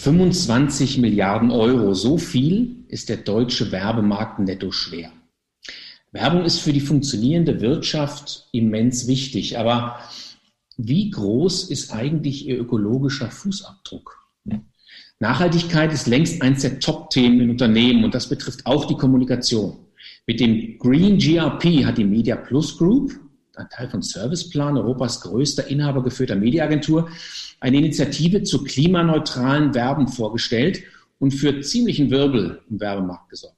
25 Milliarden Euro. So viel ist der deutsche Werbemarkt netto schwer. Werbung ist für die funktionierende Wirtschaft immens wichtig, aber wie groß ist eigentlich Ihr ökologischer Fußabdruck? Nachhaltigkeit ist längst eins der Top-Themen in Unternehmen und das betrifft auch die Kommunikation. Mit dem Green GRP hat die Media Plus Group, ein Teil von Serviceplan, Europas größter inhabergeführter Mediaagentur, eine Initiative zur klimaneutralen Werbung vorgestellt und für ziemlichen Wirbel im Werbemarkt gesorgt.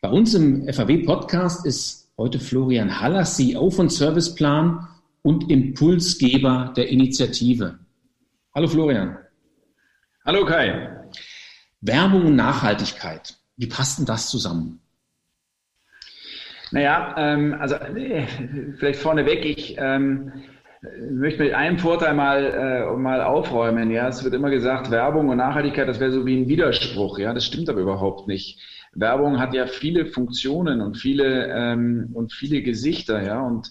Bei uns im FAW-Podcast ist heute Florian Haller, CEO von Serviceplan und Impulsgeber der Initiative. Hallo Florian. Hallo Kai. Werbung und Nachhaltigkeit. Wie passt denn das zusammen? Naja, ähm, also äh, vielleicht vorneweg, ich ähm, möchte mit einem Vorteil mal, äh, mal aufräumen. Ja, es wird immer gesagt, Werbung und Nachhaltigkeit, das wäre so wie ein Widerspruch. Ja, das stimmt aber überhaupt nicht. Werbung hat ja viele Funktionen und viele ähm, und viele Gesichter. Ja, und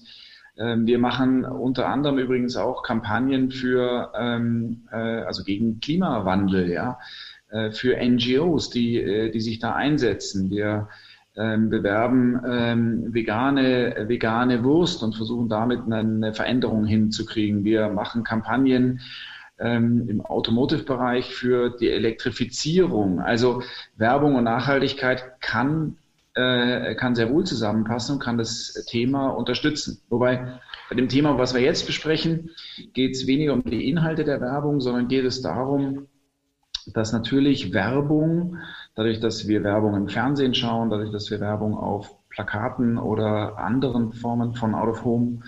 ähm, wir machen unter anderem übrigens auch Kampagnen für, ähm, äh, also gegen Klimawandel, ja, äh, für NGOs, die, äh, die sich da einsetzen. Wir ähm, bewerben ähm, vegane, vegane Wurst und versuchen damit eine Veränderung hinzukriegen. Wir machen Kampagnen ähm, im Automotive-Bereich für die Elektrifizierung. Also Werbung und Nachhaltigkeit kann, äh, kann sehr wohl zusammenpassen und kann das Thema unterstützen. Wobei bei dem Thema, was wir jetzt besprechen, geht es weniger um die Inhalte der Werbung, sondern geht es darum, dass natürlich Werbung, dadurch, dass wir Werbung im Fernsehen schauen, dadurch, dass wir Werbung auf Plakaten oder anderen Formen von Out of Home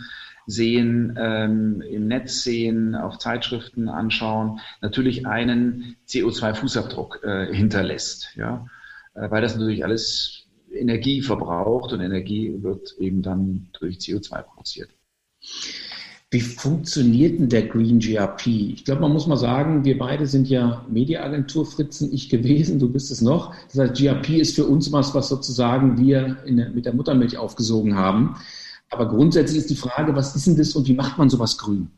sehen, ähm, im Netz sehen, auf Zeitschriften anschauen, natürlich einen CO2-Fußabdruck äh, hinterlässt. Ja? Äh, weil das natürlich alles Energie verbraucht und Energie wird eben dann durch CO2 produziert. Wie funktioniert denn der Green GRP? Ich glaube, man muss mal sagen, wir beide sind ja Mediaagentur Fritzen, ich gewesen, du bist es noch. Das heißt, GRP ist für uns was, was sozusagen wir der, mit der Muttermilch aufgesogen haben. Aber grundsätzlich ist die Frage, was ist denn das und wie macht man sowas grün?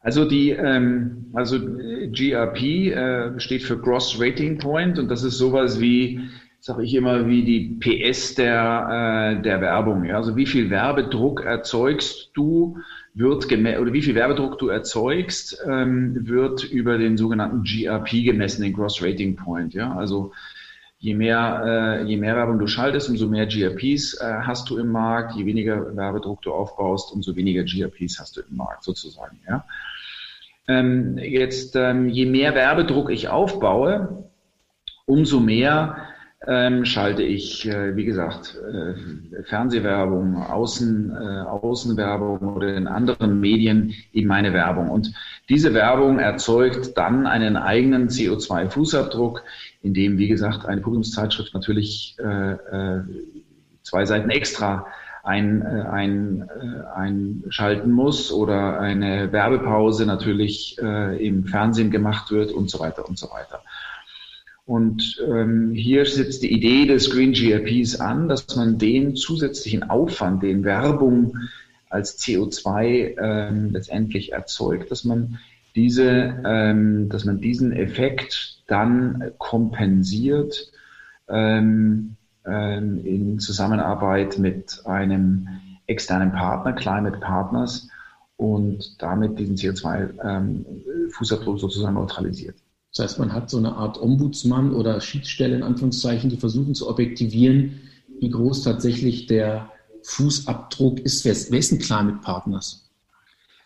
Also die, ähm, also GRP äh, steht für Gross Rating Point und das ist sowas wie, sage ich immer, wie die PS der, äh, der Werbung. Ja? Also wie viel Werbedruck erzeugst du wird oder wie viel Werbedruck du erzeugst, ähm, wird über den sogenannten GRP gemessen, den Gross Rating Point. Ja, also je mehr, äh, je mehr Werbung du schaltest, umso mehr GRPs äh, hast du im Markt. Je weniger Werbedruck du aufbaust, umso weniger GRPs hast du im Markt sozusagen. Ja. Ähm, jetzt, ähm, je mehr Werbedruck ich aufbaue, umso mehr ähm, schalte ich, äh, wie gesagt, äh, Fernsehwerbung, Außen, äh, Außenwerbung oder in anderen Medien in meine Werbung. Und diese Werbung erzeugt dann einen eigenen CO2-Fußabdruck, in dem, wie gesagt, eine Publikumszeitschrift natürlich äh, äh, zwei Seiten extra ein, äh, ein, äh, einschalten muss oder eine Werbepause natürlich äh, im Fernsehen gemacht wird und so weiter und so weiter. Und ähm, hier sitzt die Idee des Green GRPs an, dass man den zusätzlichen Aufwand, den Werbung als CO2 ähm, letztendlich erzeugt, dass man diese, ähm, dass man diesen Effekt dann kompensiert ähm, ähm, in Zusammenarbeit mit einem externen Partner, Climate Partners, und damit diesen CO2-Fußabdruck ähm, sozusagen neutralisiert. Das heißt, man hat so eine Art Ombudsmann oder Schiedsstelle in Anführungszeichen, die versuchen zu objektivieren, wie groß tatsächlich der Fußabdruck ist. Wer ist, wer ist ein Climate Partners?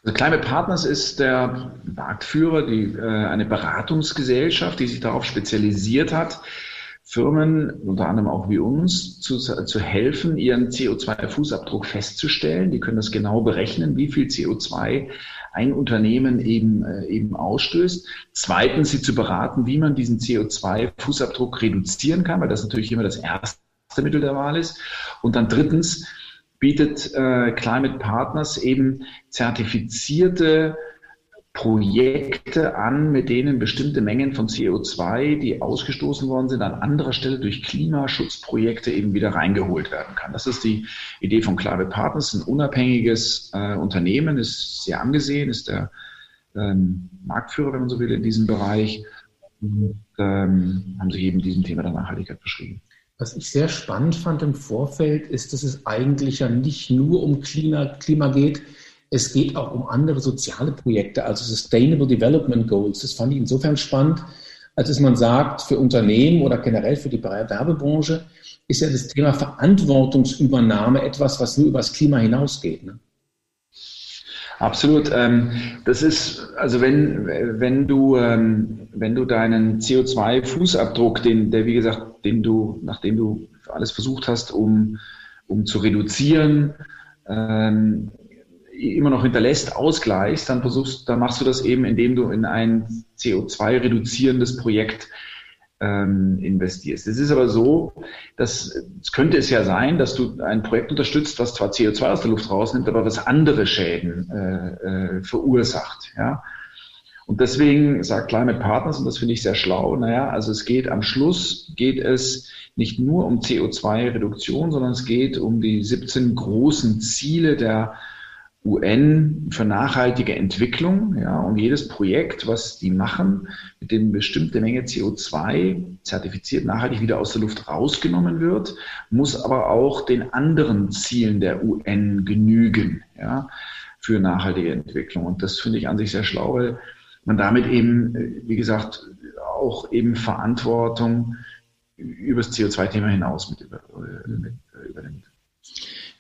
Also Climate Partners ist der Marktführer, die, äh, eine Beratungsgesellschaft, die sich darauf spezialisiert hat, Firmen, unter anderem auch wie uns, zu, zu helfen, ihren CO2-Fußabdruck festzustellen. Die können das genau berechnen, wie viel CO2 ein Unternehmen eben, äh, eben ausstößt. Zweitens, sie zu beraten, wie man diesen CO2-Fußabdruck reduzieren kann, weil das natürlich immer das erste Mittel der Wahl ist. Und dann drittens bietet äh, Climate Partners eben zertifizierte Projekte an, mit denen bestimmte Mengen von CO2, die ausgestoßen worden sind, an anderer Stelle durch Klimaschutzprojekte eben wieder reingeholt werden kann. Das ist die Idee von Climate Partners, ein unabhängiges äh, Unternehmen, ist sehr angesehen, ist der ähm, Marktführer, wenn man so will, in diesem Bereich und ähm, haben sich eben diesem Thema der Nachhaltigkeit beschrieben. Was ich sehr spannend fand im Vorfeld, ist, dass es eigentlich ja nicht nur um Klima, Klima geht, es geht auch um andere soziale Projekte, also Sustainable Development Goals. Das fand ich insofern spannend, als dass man sagt, für Unternehmen oder generell für die Werbebranche ist ja das Thema Verantwortungsübernahme etwas, was nur über das Klima hinausgeht. Ne? Absolut. Ähm, das ist, also wenn, wenn du, ähm, wenn du deinen CO2-Fußabdruck, den, der wie gesagt, den du, nachdem du alles versucht hast, um, um zu reduzieren, ähm, immer noch hinterlässt, ausgleichst, dann versuchst, dann machst du das eben, indem du in ein CO2-reduzierendes Projekt ähm, investierst. Es ist aber so, dass es könnte es ja sein, dass du ein Projekt unterstützt, was zwar CO2 aus der Luft rausnimmt, aber was andere Schäden äh, äh, verursacht. Ja? Und deswegen sagt Climate Partners, und das finde ich sehr schlau, naja, also es geht am Schluss, geht es nicht nur um CO2-Reduktion, sondern es geht um die 17 großen Ziele der UN für nachhaltige Entwicklung, ja, und jedes Projekt, was die machen, mit dem bestimmte Menge CO2 zertifiziert nachhaltig wieder aus der Luft rausgenommen wird, muss aber auch den anderen Zielen der UN genügen, ja, für nachhaltige Entwicklung. Und das finde ich an sich sehr schlau, weil man damit eben, wie gesagt, auch eben Verantwortung über das CO2-Thema hinaus mit, über, mit übernimmt.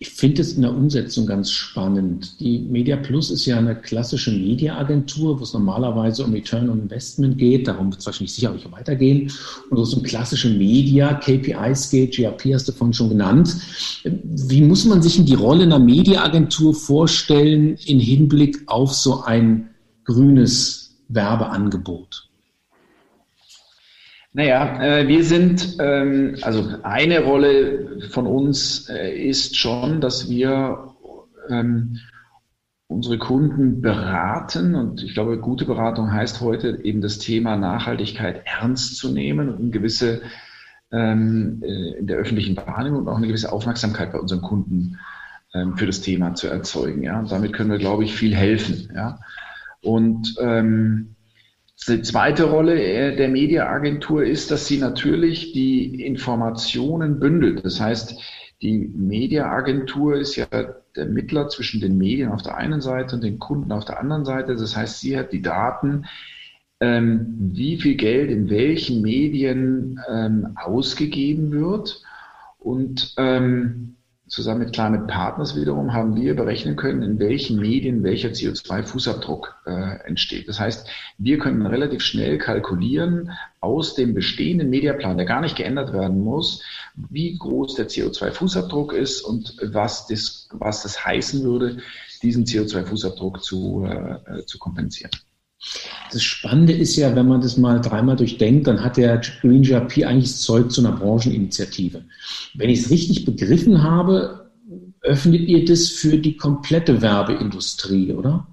Ich finde es in der Umsetzung ganz spannend. Die Media Plus ist ja eine klassische Mediaagentur, wo es normalerweise um Return on Investment geht. Darum wird es wahrscheinlich sicherlich weitergehen. Und wo es um klassische Media, KPIs geht, GRP hast du vorhin schon genannt. Wie muss man sich in die Rolle einer Mediaagentur vorstellen in Hinblick auf so ein grünes Werbeangebot? Naja, äh, wir sind, ähm, also eine Rolle von uns äh, ist schon, dass wir ähm, unsere Kunden beraten und ich glaube, gute Beratung heißt heute eben das Thema Nachhaltigkeit ernst zu nehmen und eine gewisse ähm, äh, in der öffentlichen Wahrnehmung und auch eine gewisse Aufmerksamkeit bei unseren Kunden für das Thema zu erzeugen. Ja, und damit können wir, glaube ich, viel helfen. Ja, und ähm, die zweite Rolle äh, der Mediaagentur ist, dass sie natürlich die Informationen bündelt. Das heißt, die Mediaagentur ist ja der Mittler zwischen den Medien auf der einen Seite und den Kunden auf der anderen Seite. Das heißt, sie hat die Daten, ähm, wie viel Geld in welchen Medien ähm, ausgegeben wird und ähm, Zusammen mit Climate Partners wiederum haben wir berechnen können, in welchen Medien welcher CO2-Fußabdruck äh, entsteht. Das heißt, wir können relativ schnell kalkulieren aus dem bestehenden Mediaplan, der gar nicht geändert werden muss, wie groß der CO2-Fußabdruck ist und was das, was das heißen würde, diesen CO2-Fußabdruck zu, äh, zu kompensieren. Das Spannende ist ja, wenn man das mal dreimal durchdenkt, dann hat der Green GRP eigentlich das Zeug zu einer Brancheninitiative. Wenn ich es richtig begriffen habe, öffnet ihr das für die komplette Werbeindustrie, oder?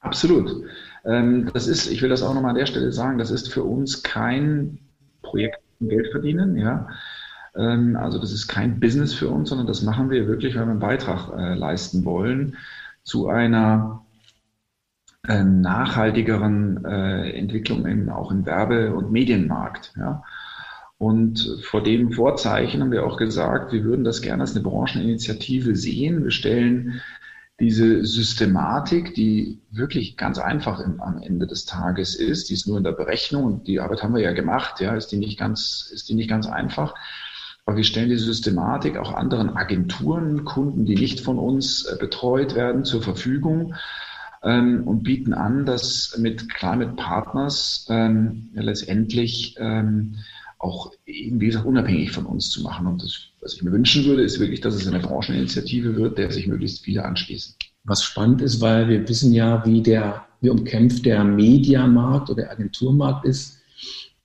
Absolut. Ähm, das ist, ich will das auch nochmal an der Stelle sagen, das ist für uns kein Projekt zum Geld verdienen, ja. Ähm, also das ist kein Business für uns, sondern das machen wir wirklich, weil wir einen Beitrag äh, leisten wollen zu einer äh, nachhaltigeren äh, Entwicklungen auch im Werbe- und Medienmarkt. Ja. Und vor dem Vorzeichen haben wir auch gesagt, wir würden das gerne als eine Brancheninitiative sehen. Wir stellen diese Systematik, die wirklich ganz einfach im, am Ende des Tages ist, die ist nur in der Berechnung und die Arbeit haben wir ja gemacht, ja, ist die nicht ganz, ist die nicht ganz einfach. Aber wir stellen diese Systematik auch anderen Agenturen, Kunden, die nicht von uns äh, betreut werden, zur Verfügung ähm, und bieten an, das mit Climate Partners ähm, ja, letztendlich ähm, auch eben, wie gesagt, unabhängig von uns zu machen. Und das, was ich mir wünschen würde, ist wirklich, dass es eine Brancheninitiative wird, der sich möglichst viele anschließen. Was spannend ist, weil wir wissen ja, wie der, wie umkämpft der Mediamarkt oder der Agenturmarkt ist,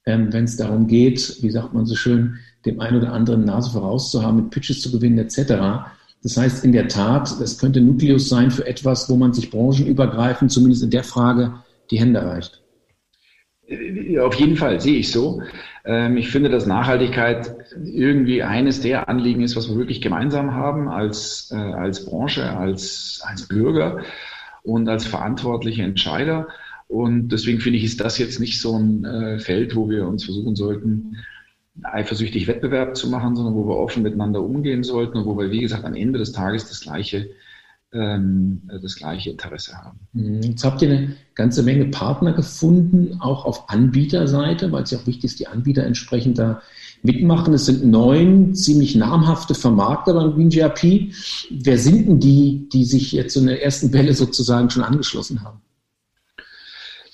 ähm, wenn es darum geht, wie sagt man so schön, dem einen oder anderen Nase vorauszuhaben, mit Pitches zu gewinnen, etc. Das heißt, in der Tat, das könnte Nukleus sein für etwas, wo man sich branchenübergreifend, zumindest in der Frage, die Hände reicht. Auf jeden Fall sehe ich so. Ähm, ich finde, dass Nachhaltigkeit irgendwie eines der Anliegen ist, was wir wirklich gemeinsam haben als, äh, als Branche, als, als Bürger und als verantwortliche Entscheider. Und deswegen finde ich, ist das jetzt nicht so ein äh, Feld, wo wir uns versuchen sollten, eifersüchtig Wettbewerb zu machen, sondern wo wir offen miteinander umgehen sollten und wo wir, wie gesagt, am Ende des Tages das gleiche, ähm, das gleiche Interesse haben. Mhm. Jetzt habt ihr eine ganze Menge Partner gefunden, auch auf Anbieterseite, weil es ja auch wichtig ist, die Anbieter entsprechend da mitmachen. Es sind neun ziemlich namhafte Vermarkter beim Green GRP. Wer sind denn die, die sich jetzt in der ersten Welle sozusagen schon angeschlossen haben?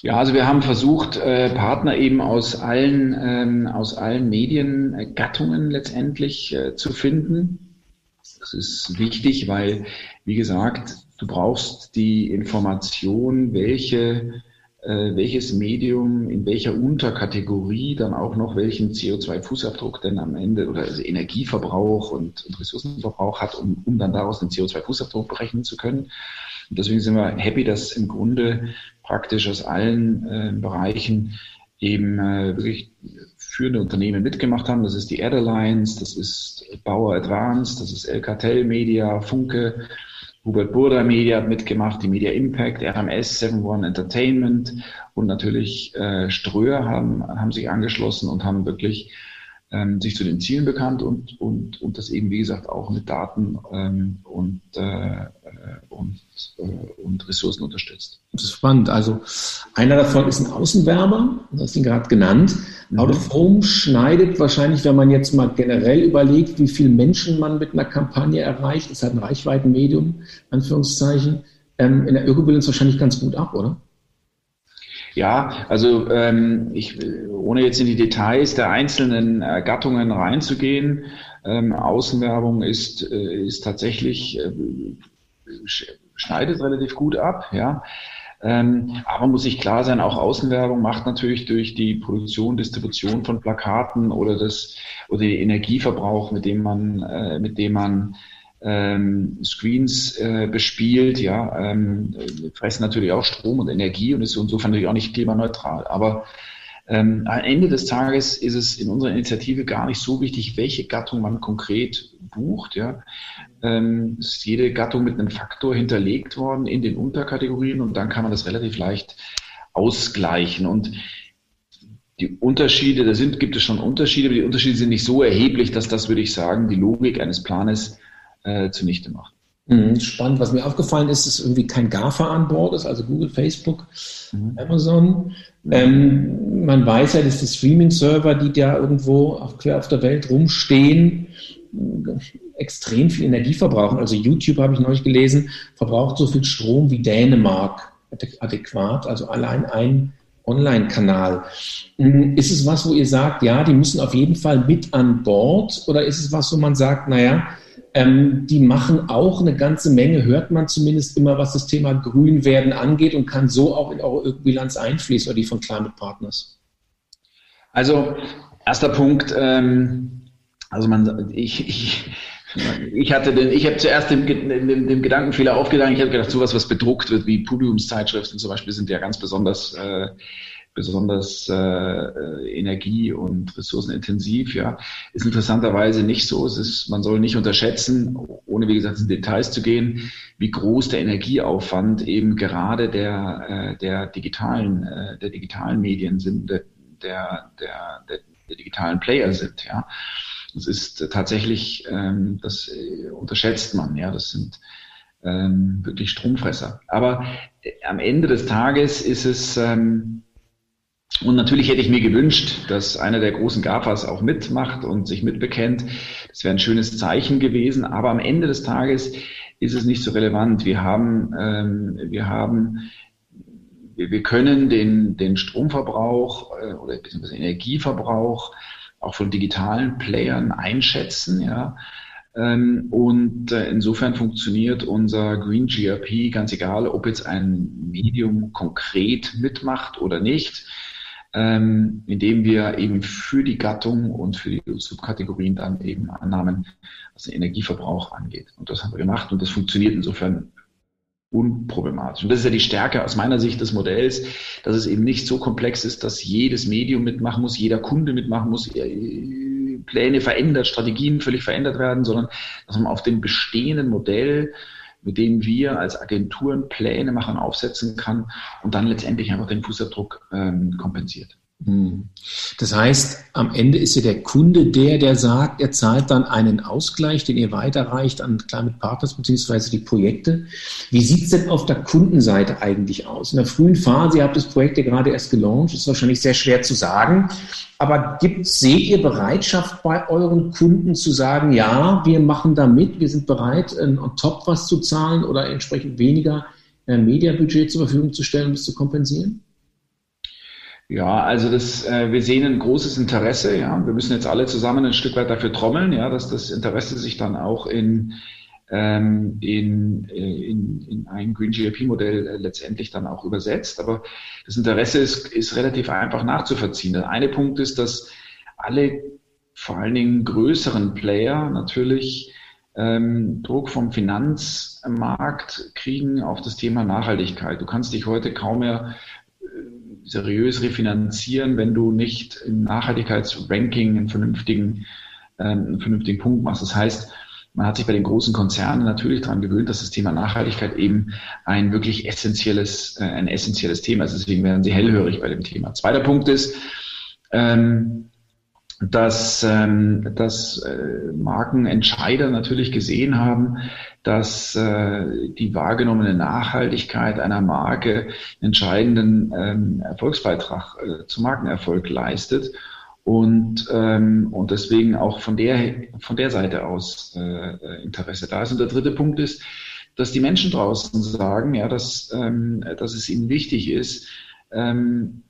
Ja, also wir haben versucht, äh, Partner eben aus allen, ähm, aus allen Mediengattungen letztendlich äh, zu finden. Das ist wichtig, weil, wie gesagt, du brauchst die Information, welche, äh, welches Medium in welcher Unterkategorie dann auch noch welchen CO2-Fußabdruck denn am Ende oder also Energieverbrauch und, und Ressourcenverbrauch hat, um, um dann daraus den CO2-Fußabdruck berechnen zu können. Und deswegen sind wir happy, dass im Grunde praktisch aus allen äh, Bereichen eben äh, wirklich führende Unternehmen mitgemacht haben. Das ist die Airlines, das ist Bauer Advanced, das ist Elcatel Media, Funke, Hubert Burda Media hat mitgemacht, die Media Impact, RMS, 7-One Entertainment und natürlich äh, Ströer haben, haben sich angeschlossen und haben wirklich ähm, sich zu den Zielen bekannt und, und, und das eben, wie gesagt, auch mit Daten ähm, und, äh, und, äh, und Ressourcen unterstützt. Das ist spannend. Also einer davon ist ein Außenwerber, du hast ihn gerade genannt. Mhm. Out of Home schneidet wahrscheinlich, wenn man jetzt mal generell überlegt, wie viele Menschen man mit einer Kampagne erreicht, ist halt ein Reichweitenmedium, Anführungszeichen, ähm, in der Ökobilanz wahrscheinlich ganz gut ab, oder? Ja, also ähm, ich, ohne jetzt in die Details der einzelnen äh, Gattungen reinzugehen, ähm, Außenwerbung ist, äh, ist tatsächlich, äh, schneidet relativ gut ab, ja. Ähm, aber muss sich klar sein, auch Außenwerbung macht natürlich durch die Produktion, Distribution von Plakaten oder das oder den Energieverbrauch, mit dem man, äh, mit dem man ähm, Screens äh, bespielt, ja, ähm, fressen natürlich auch Strom und Energie und ist insofern natürlich auch nicht klimaneutral. Aber ähm, am Ende des Tages ist es in unserer Initiative gar nicht so wichtig, welche Gattung man konkret bucht. Ja. Ähm, ist jede Gattung mit einem Faktor hinterlegt worden in den Unterkategorien und dann kann man das relativ leicht ausgleichen. Und die Unterschiede, da sind, gibt es schon Unterschiede, aber die Unterschiede sind nicht so erheblich, dass das, würde ich sagen, die Logik eines Planes äh, zunichte macht. Mhm, spannend. Was mir aufgefallen ist, ist irgendwie kein GAFA an Bord ist, also Google, Facebook, mhm. Amazon. Ähm, man weiß ja, dass die Streaming-Server, die da irgendwo auf, quer auf der Welt rumstehen, extrem viel Energie verbrauchen. Also YouTube, habe ich neulich gelesen, verbraucht so viel Strom wie Dänemark adäquat. Also allein ein Online-Kanal. Mhm, ist es was, wo ihr sagt, ja, die müssen auf jeden Fall mit an Bord? Oder ist es was, wo man sagt, naja, ähm, die machen auch eine ganze Menge, hört man zumindest immer, was das Thema Grünwerden angeht und kann so auch in eure Ökobilanz einfließen oder die von Climate Partners. Also, erster Punkt, ähm, also man, ich, ich, ich hatte den, ich habe zuerst dem, dem, dem Gedankenfehler aufgegangen, ich habe gedacht, sowas, was bedruckt wird, wie Podiumszeitschriften zum Beispiel, sind ja ganz besonders äh, besonders äh, energie- und ressourcenintensiv, ja, ist interessanterweise nicht so. Es ist, man soll nicht unterschätzen, ohne wie gesagt in Details zu gehen, wie groß der Energieaufwand eben gerade der, äh, der digitalen, äh, der digitalen Medien sind, der, der, der, der digitalen Player sind, ja. Das ist tatsächlich, ähm, das äh, unterschätzt man, ja. Das sind ähm, wirklich Stromfresser. Aber äh, am Ende des Tages ist es ähm, und natürlich hätte ich mir gewünscht, dass einer der großen GAFAs auch mitmacht und sich mitbekennt. Das wäre ein schönes Zeichen gewesen. Aber am Ende des Tages ist es nicht so relevant. Wir haben, ähm, wir haben, wir, können den, den Stromverbrauch äh, oder beziehungsweise Energieverbrauch auch von digitalen Playern einschätzen, ja. Ähm, und äh, insofern funktioniert unser Green GRP ganz egal, ob jetzt ein Medium konkret mitmacht oder nicht ähm, indem wir eben für die Gattung und für die Subkategorien dann eben Annahmen, was den Energieverbrauch angeht. Und das haben wir gemacht und das funktioniert insofern unproblematisch. Und das ist ja die Stärke aus meiner Sicht des Modells, dass es eben nicht so komplex ist, dass jedes Medium mitmachen muss, jeder Kunde mitmachen muss, äh, Pläne verändert, Strategien völlig verändert werden, sondern dass man auf dem bestehenden Modell mit dem wir als Agenturen Pläne machen, aufsetzen kann und dann letztendlich einfach den Fußabdruck ähm, kompensiert. Hm. Das heißt, am Ende ist ja der Kunde der, der sagt, er zahlt dann einen Ausgleich, den ihr weiterreicht an Climate Partners bzw. die Projekte. Wie sieht es denn auf der Kundenseite eigentlich aus? In der frühen Phase, ihr habt das Projekt ja gerade erst gelauncht, ist wahrscheinlich sehr schwer zu sagen. Aber gibt, seht ihr Bereitschaft bei euren Kunden zu sagen, ja, wir machen da mit, wir sind bereit, on top was zu zahlen oder entsprechend weniger äh, Mediabudget zur Verfügung zu stellen, um es zu kompensieren? Ja, also das, äh, wir sehen ein großes Interesse. Ja, wir müssen jetzt alle zusammen ein Stück weit dafür trommeln, ja, dass das Interesse sich dann auch in ähm, in, äh, in, in ein Green GLP-Modell äh, letztendlich dann auch übersetzt. Aber das Interesse ist, ist relativ einfach nachzuvollziehen. Der eine Punkt ist, dass alle vor allen Dingen größeren Player natürlich ähm, Druck vom Finanzmarkt kriegen auf das Thema Nachhaltigkeit. Du kannst dich heute kaum mehr seriös refinanzieren, wenn du nicht im Nachhaltigkeitsranking einen vernünftigen, äh, einen vernünftigen Punkt machst. Das heißt, man hat sich bei den großen Konzernen natürlich daran gewöhnt, dass das Thema Nachhaltigkeit eben ein wirklich essentielles, äh, ein essentielles Thema ist. Deswegen werden sie hellhörig bei dem Thema. Zweiter Punkt ist, ähm, dass, ähm, dass äh, Markenentscheider natürlich gesehen haben, dass äh, die wahrgenommene Nachhaltigkeit einer Marke entscheidenden ähm, Erfolgsbeitrag äh, zum Markenerfolg leistet und, ähm, und deswegen auch von der, von der Seite aus äh, Interesse da ist. Und der dritte Punkt ist, dass die Menschen draußen sagen, ja, dass, ähm, dass es ihnen wichtig ist, ähm,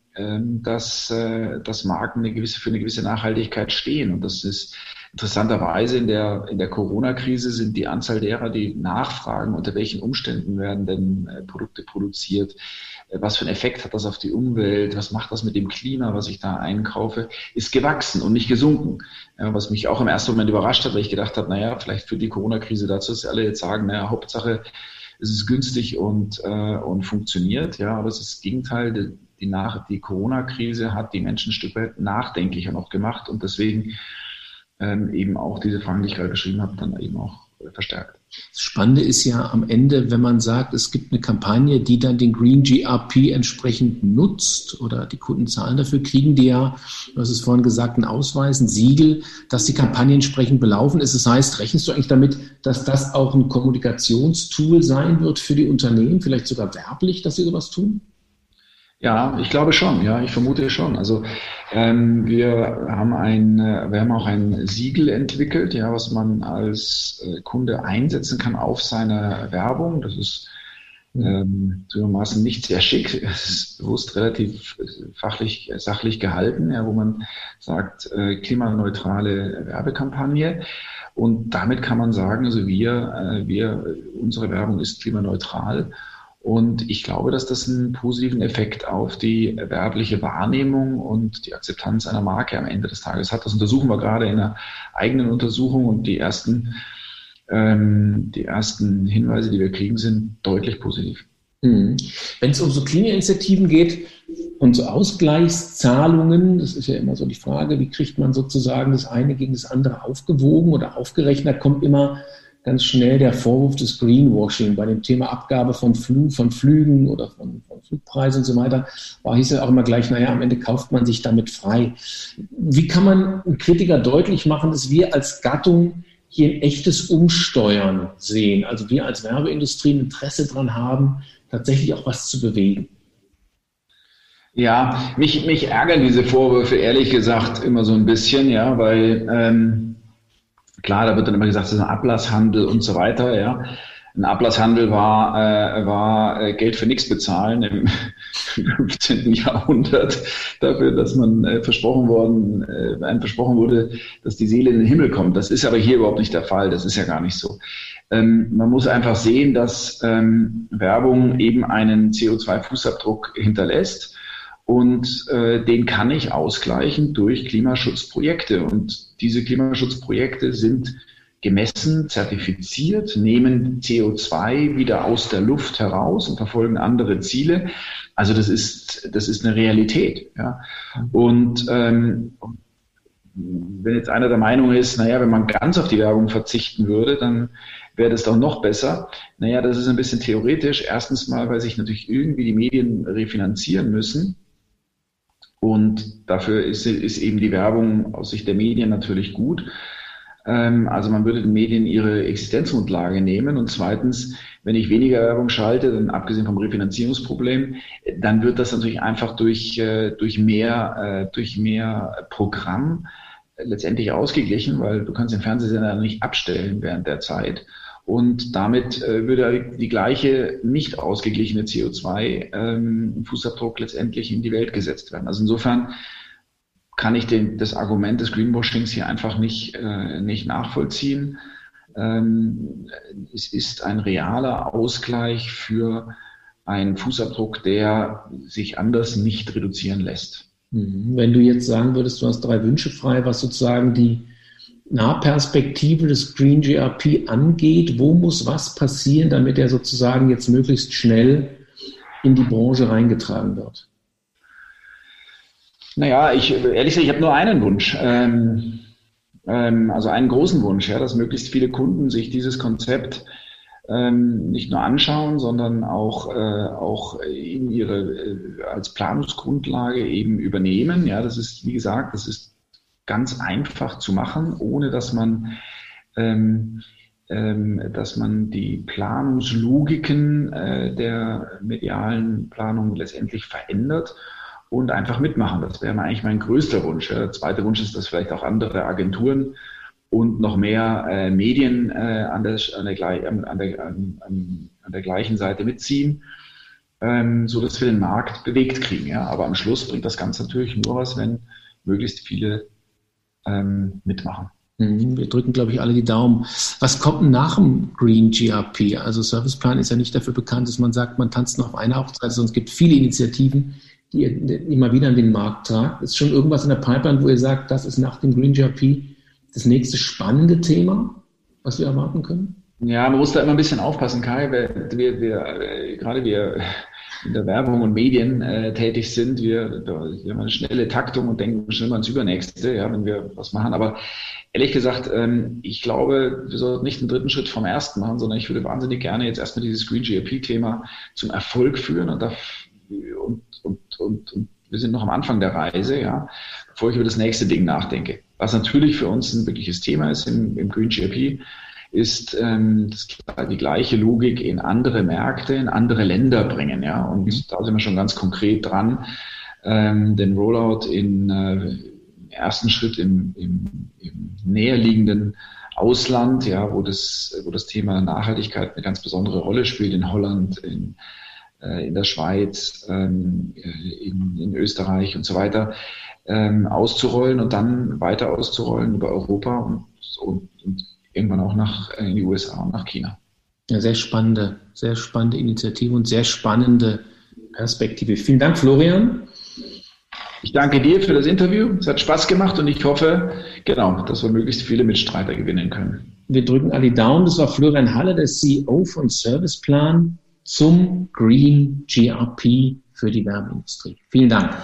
dass, äh, dass Marken eine gewisse, für eine gewisse Nachhaltigkeit stehen. Und das ist interessanterweise in der, in der Corona-Krise sind die Anzahl derer, die nachfragen, unter welchen Umständen werden denn äh, Produkte produziert, äh, was für einen Effekt hat das auf die Umwelt, was macht das mit dem Klima, was ich da einkaufe, ist gewachsen und nicht gesunken. Was mich auch im ersten Moment überrascht hat, weil ich gedacht habe, naja, vielleicht führt die Corona-Krise dazu, dass alle jetzt sagen, naja, Hauptsache, es ist günstig und, äh, und funktioniert. Ja, aber es ist das Gegenteil die, die Corona-Krise hat die Menschen ein Stück weit nachdenklicher noch gemacht und deswegen ähm, eben auch diese Fragen, die ich gerade beschrieben habe, dann eben auch äh, verstärkt. Das Spannende ist ja am Ende, wenn man sagt, es gibt eine Kampagne, die dann den Green GRP entsprechend nutzt oder die Kunden zahlen dafür, kriegen die ja, du hast es vorhin gesagt, einen Ausweis, ein Siegel, dass die Kampagne entsprechend belaufen ist. Das heißt, rechnest du eigentlich damit, dass das auch ein Kommunikationstool sein wird für die Unternehmen, vielleicht sogar werblich, dass sie sowas tun? Ja, ich glaube schon, ja, ich vermute schon. Also ähm, wir haben ein, äh, wir haben auch ein Siegel entwickelt, ja, was man als äh, Kunde einsetzen kann auf seine Werbung. Das ist ähm, zugegebenermaßen nicht sehr schick. Es ist bewusst relativ äh, fachlich, sachlich gehalten, ja, wo man sagt, äh, klimaneutrale Werbekampagne. Und damit kann man sagen, also wir, äh, wir, unsere Werbung ist klimaneutral und ich glaube, dass das einen positiven Effekt auf die werbliche Wahrnehmung und die Akzeptanz einer Marke am Ende des Tages hat. Das untersuchen wir gerade in einer eigenen Untersuchung und die ersten, ähm, die ersten Hinweise, die wir kriegen, sind deutlich positiv. Mhm. Wenn es um so Klimainitiativen geht und so Ausgleichszahlungen, das ist ja immer so die Frage, wie kriegt man sozusagen das eine gegen das andere aufgewogen oder aufgerechnet, kommt immer ganz schnell der Vorwurf des Greenwashing bei dem Thema Abgabe von, Flug, von Flügen oder von, von Flugpreisen und so weiter, war hieß ja auch immer gleich, naja, am Ende kauft man sich damit frei. Wie kann man einem Kritiker deutlich machen, dass wir als Gattung hier ein echtes Umsteuern sehen? Also wir als Werbeindustrie ein Interesse daran haben, tatsächlich auch was zu bewegen. Ja, mich, mich ärgern diese Vorwürfe ehrlich gesagt immer so ein bisschen, ja, weil ähm, Klar, da wird dann immer gesagt, es ist ein Ablasshandel und so weiter, ja. Ein Ablasshandel war, äh, war äh, Geld für nichts bezahlen im 15. Jahrhundert dafür, dass man äh, versprochen worden, äh, einem versprochen wurde, dass die Seele in den Himmel kommt. Das ist aber hier überhaupt nicht der Fall. Das ist ja gar nicht so. Ähm, man muss einfach sehen, dass ähm, Werbung eben einen CO2-Fußabdruck hinterlässt und äh, den kann ich ausgleichen durch Klimaschutzprojekte. Und diese Klimaschutzprojekte sind gemessen, zertifiziert, nehmen CO2 wieder aus der Luft heraus und verfolgen andere Ziele. Also das ist, das ist eine Realität. Ja. Und ähm, wenn jetzt einer der Meinung ist, naja, wenn man ganz auf die Werbung verzichten würde, dann wäre das doch noch besser. Naja, das ist ein bisschen theoretisch. Erstens mal, weil sich natürlich irgendwie die Medien refinanzieren müssen. Und dafür ist, ist eben die Werbung aus Sicht der Medien natürlich gut. Ähm, also man würde den Medien ihre Existenzgrundlage nehmen. Und zweitens, wenn ich weniger Werbung schalte, dann abgesehen vom Refinanzierungsproblem, dann wird das natürlich einfach durch, äh, durch, mehr, äh, durch mehr Programm letztendlich ausgeglichen, weil du kannst den Fernsehsender nicht abstellen während der Zeit. Und damit äh, würde die gleiche nicht ausgeglichene CO2-Fußabdruck ähm, letztendlich in die Welt gesetzt werden. Also insofern kann ich den, das Argument des Greenwashings hier einfach nicht, äh, nicht nachvollziehen. Ähm, es ist ein realer Ausgleich für einen Fußabdruck, der sich anders nicht reduzieren lässt. Mhm. Wenn du jetzt sagen würdest, du hast drei Wünsche frei, was sozusagen die Nahperspektive des Green GRP angeht, wo muss was passieren, damit er sozusagen jetzt möglichst schnell in die Branche reingetragen wird? Naja, ich, ehrlich gesagt, ich habe nur einen Wunsch. Ähm, ähm, also einen großen Wunsch, ja, dass möglichst viele Kunden sich dieses Konzept ähm, nicht nur anschauen, sondern auch, äh, auch in ihre, äh, als Planungsgrundlage eben übernehmen. Ja, das ist, wie gesagt, das ist ganz einfach zu machen, ohne dass man, ähm, ähm, dass man die Planungslogiken äh, der medialen Planung letztendlich verändert und einfach mitmachen. Das wäre eigentlich mein größter Wunsch. Der zweite Wunsch ist, dass vielleicht auch andere Agenturen und noch mehr äh, Medien äh, an, der, an, der, an, der, an, der gleichen Seite mitziehen, ähm, so dass wir den Markt bewegt kriegen. Ja? Aber am Schluss bringt das Ganze natürlich nur was, wenn möglichst viele ähm, mitmachen. Mhm, wir drücken, glaube ich, alle die Daumen. Was kommt nach dem Green GRP? Also Serviceplan ist ja nicht dafür bekannt, dass man sagt, man tanzt nur auf einer Hochzeit, sondern es gibt viele Initiativen, die ihr immer wieder an den Markt tragt. Ist schon irgendwas in der Pipeline, wo ihr sagt, das ist nach dem Green GRP das nächste spannende Thema, was wir erwarten können? Ja, man muss da immer ein bisschen aufpassen, Kai. Wir, wir, wir äh, gerade wir in der Werbung und Medien äh, tätig sind, wir, wir haben eine schnelle Taktung und denken schnell mal ins Übernächste, ja, wenn wir was machen. Aber ehrlich gesagt, ähm, ich glaube, wir sollten nicht den dritten Schritt vom ersten machen, sondern ich würde wahnsinnig gerne jetzt erstmal dieses Green GRP-Thema zum Erfolg führen und, da, und, und, und, und wir sind noch am Anfang der Reise, ja, bevor ich über das nächste Ding nachdenke. Was natürlich für uns ein wirkliches Thema ist im, im Green GRP, ist ähm, das, die gleiche Logik in andere Märkte, in andere Länder bringen. Ja? Und mhm. da sind wir schon ganz konkret dran, ähm, den Rollout in äh, ersten Schritt im, im, im näherliegenden Ausland, ja, wo das, wo das Thema Nachhaltigkeit eine ganz besondere Rolle spielt, in Holland, in, äh, in der Schweiz, ähm, in, in Österreich und so weiter, ähm, auszurollen und dann weiter auszurollen über Europa und, und, und irgendwann auch nach äh, in die USA und nach China. Ja, sehr spannende, sehr spannende Initiative und sehr spannende Perspektive. Vielen Dank, Florian. Ich danke dir für das Interview. Es hat Spaß gemacht und ich hoffe, genau, dass wir möglichst viele Mitstreiter gewinnen können. Wir drücken alle Daumen. Das war Florian Halle, der CEO von Serviceplan zum Green GRP für die Werbeindustrie. Vielen Dank.